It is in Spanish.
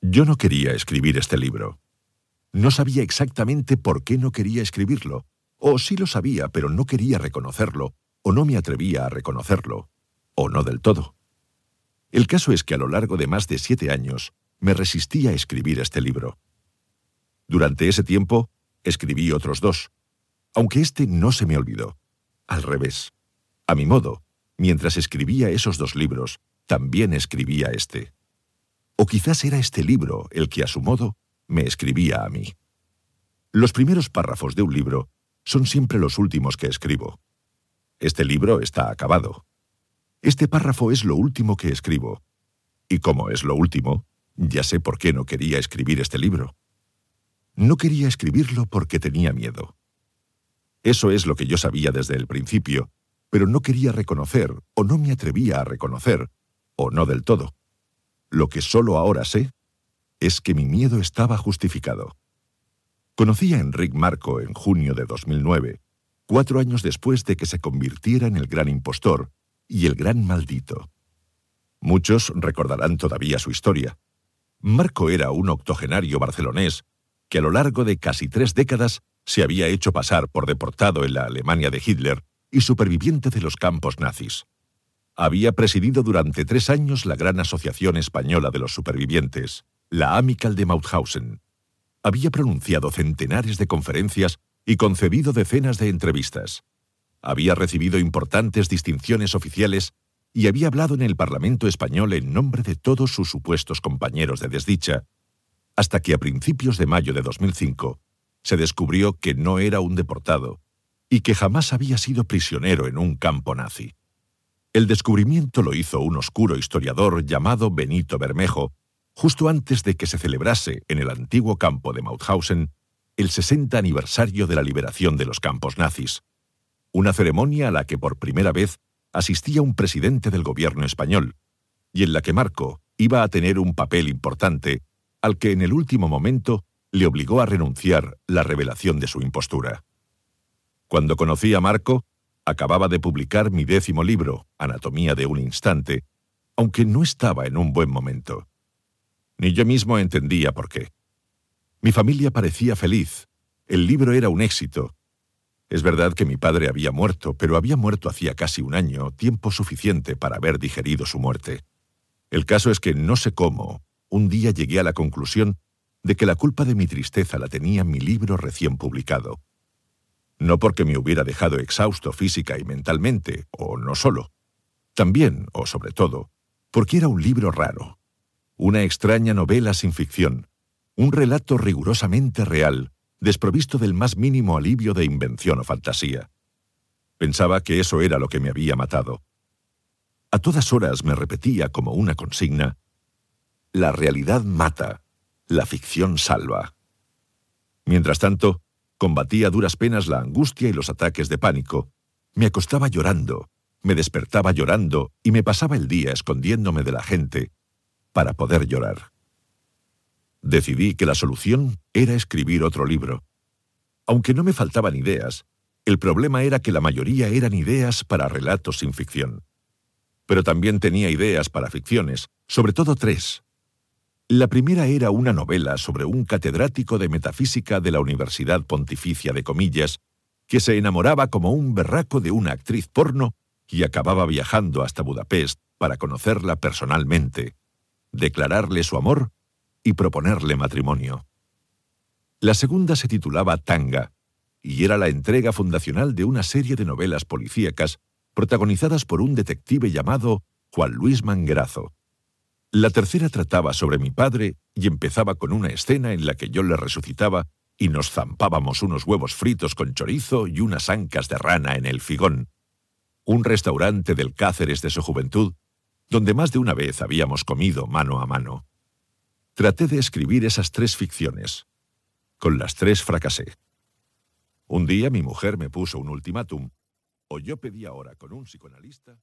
Yo no quería escribir este libro. No sabía exactamente por qué no quería escribirlo, o sí lo sabía, pero no quería reconocerlo, o no me atrevía a reconocerlo, o no del todo. El caso es que a lo largo de más de siete años me resistí a escribir este libro. Durante ese tiempo escribí otros dos, aunque este no se me olvidó. Al revés. A mi modo, mientras escribía esos dos libros, también escribía este. O quizás era este libro el que a su modo me escribía a mí. Los primeros párrafos de un libro son siempre los últimos que escribo. Este libro está acabado. Este párrafo es lo último que escribo. Y como es lo último, ya sé por qué no quería escribir este libro. No quería escribirlo porque tenía miedo. Eso es lo que yo sabía desde el principio, pero no quería reconocer, o no me atrevía a reconocer, o no del todo. Lo que solo ahora sé es que mi miedo estaba justificado. Conocí a Enrique Marco en junio de 2009, cuatro años después de que se convirtiera en el gran impostor y el gran maldito. Muchos recordarán todavía su historia. Marco era un octogenario barcelonés que a lo largo de casi tres décadas se había hecho pasar por deportado en la Alemania de Hitler y superviviente de los campos nazis. Había presidido durante tres años la Gran Asociación Española de los Supervivientes, la Amical de Mauthausen. Había pronunciado centenares de conferencias y concedido decenas de entrevistas. Había recibido importantes distinciones oficiales y había hablado en el Parlamento español en nombre de todos sus supuestos compañeros de desdicha, hasta que a principios de mayo de 2005 se descubrió que no era un deportado y que jamás había sido prisionero en un campo nazi. El descubrimiento lo hizo un oscuro historiador llamado Benito Bermejo, justo antes de que se celebrase en el antiguo campo de Mauthausen el 60 aniversario de la liberación de los campos nazis, una ceremonia a la que por primera vez asistía un presidente del gobierno español, y en la que Marco iba a tener un papel importante, al que en el último momento le obligó a renunciar la revelación de su impostura. Cuando conocí a Marco, acababa de publicar mi décimo libro, Anatomía de un Instante, aunque no estaba en un buen momento. Ni yo mismo entendía por qué. Mi familia parecía feliz. El libro era un éxito. Es verdad que mi padre había muerto, pero había muerto hacía casi un año, tiempo suficiente para haber digerido su muerte. El caso es que no sé cómo, un día llegué a la conclusión de que la culpa de mi tristeza la tenía mi libro recién publicado. No porque me hubiera dejado exhausto física y mentalmente, o no solo. También, o sobre todo, porque era un libro raro. Una extraña novela sin ficción, un relato rigurosamente real, desprovisto del más mínimo alivio de invención o fantasía. Pensaba que eso era lo que me había matado. A todas horas me repetía como una consigna, la realidad mata, la ficción salva. Mientras tanto, combatía a duras penas la angustia y los ataques de pánico. Me acostaba llorando, me despertaba llorando y me pasaba el día escondiéndome de la gente para poder llorar decidí que la solución era escribir otro libro. Aunque no me faltaban ideas, el problema era que la mayoría eran ideas para relatos sin ficción. Pero también tenía ideas para ficciones, sobre todo tres. La primera era una novela sobre un catedrático de metafísica de la Universidad Pontificia de Comillas, que se enamoraba como un berraco de una actriz porno y acababa viajando hasta Budapest para conocerla personalmente, declararle su amor y proponerle matrimonio. La segunda se titulaba Tanga, y era la entrega fundacional de una serie de novelas policíacas protagonizadas por un detective llamado Juan Luis Manguerazo. La tercera trataba sobre mi padre y empezaba con una escena en la que yo le resucitaba y nos zampábamos unos huevos fritos con chorizo y unas ancas de rana en el Figón, un restaurante del Cáceres de su juventud, donde más de una vez habíamos comido mano a mano. Traté de escribir esas tres ficciones. Con las tres fracasé. Un día mi mujer me puso un ultimátum, o yo pedía ahora con un psicoanalista...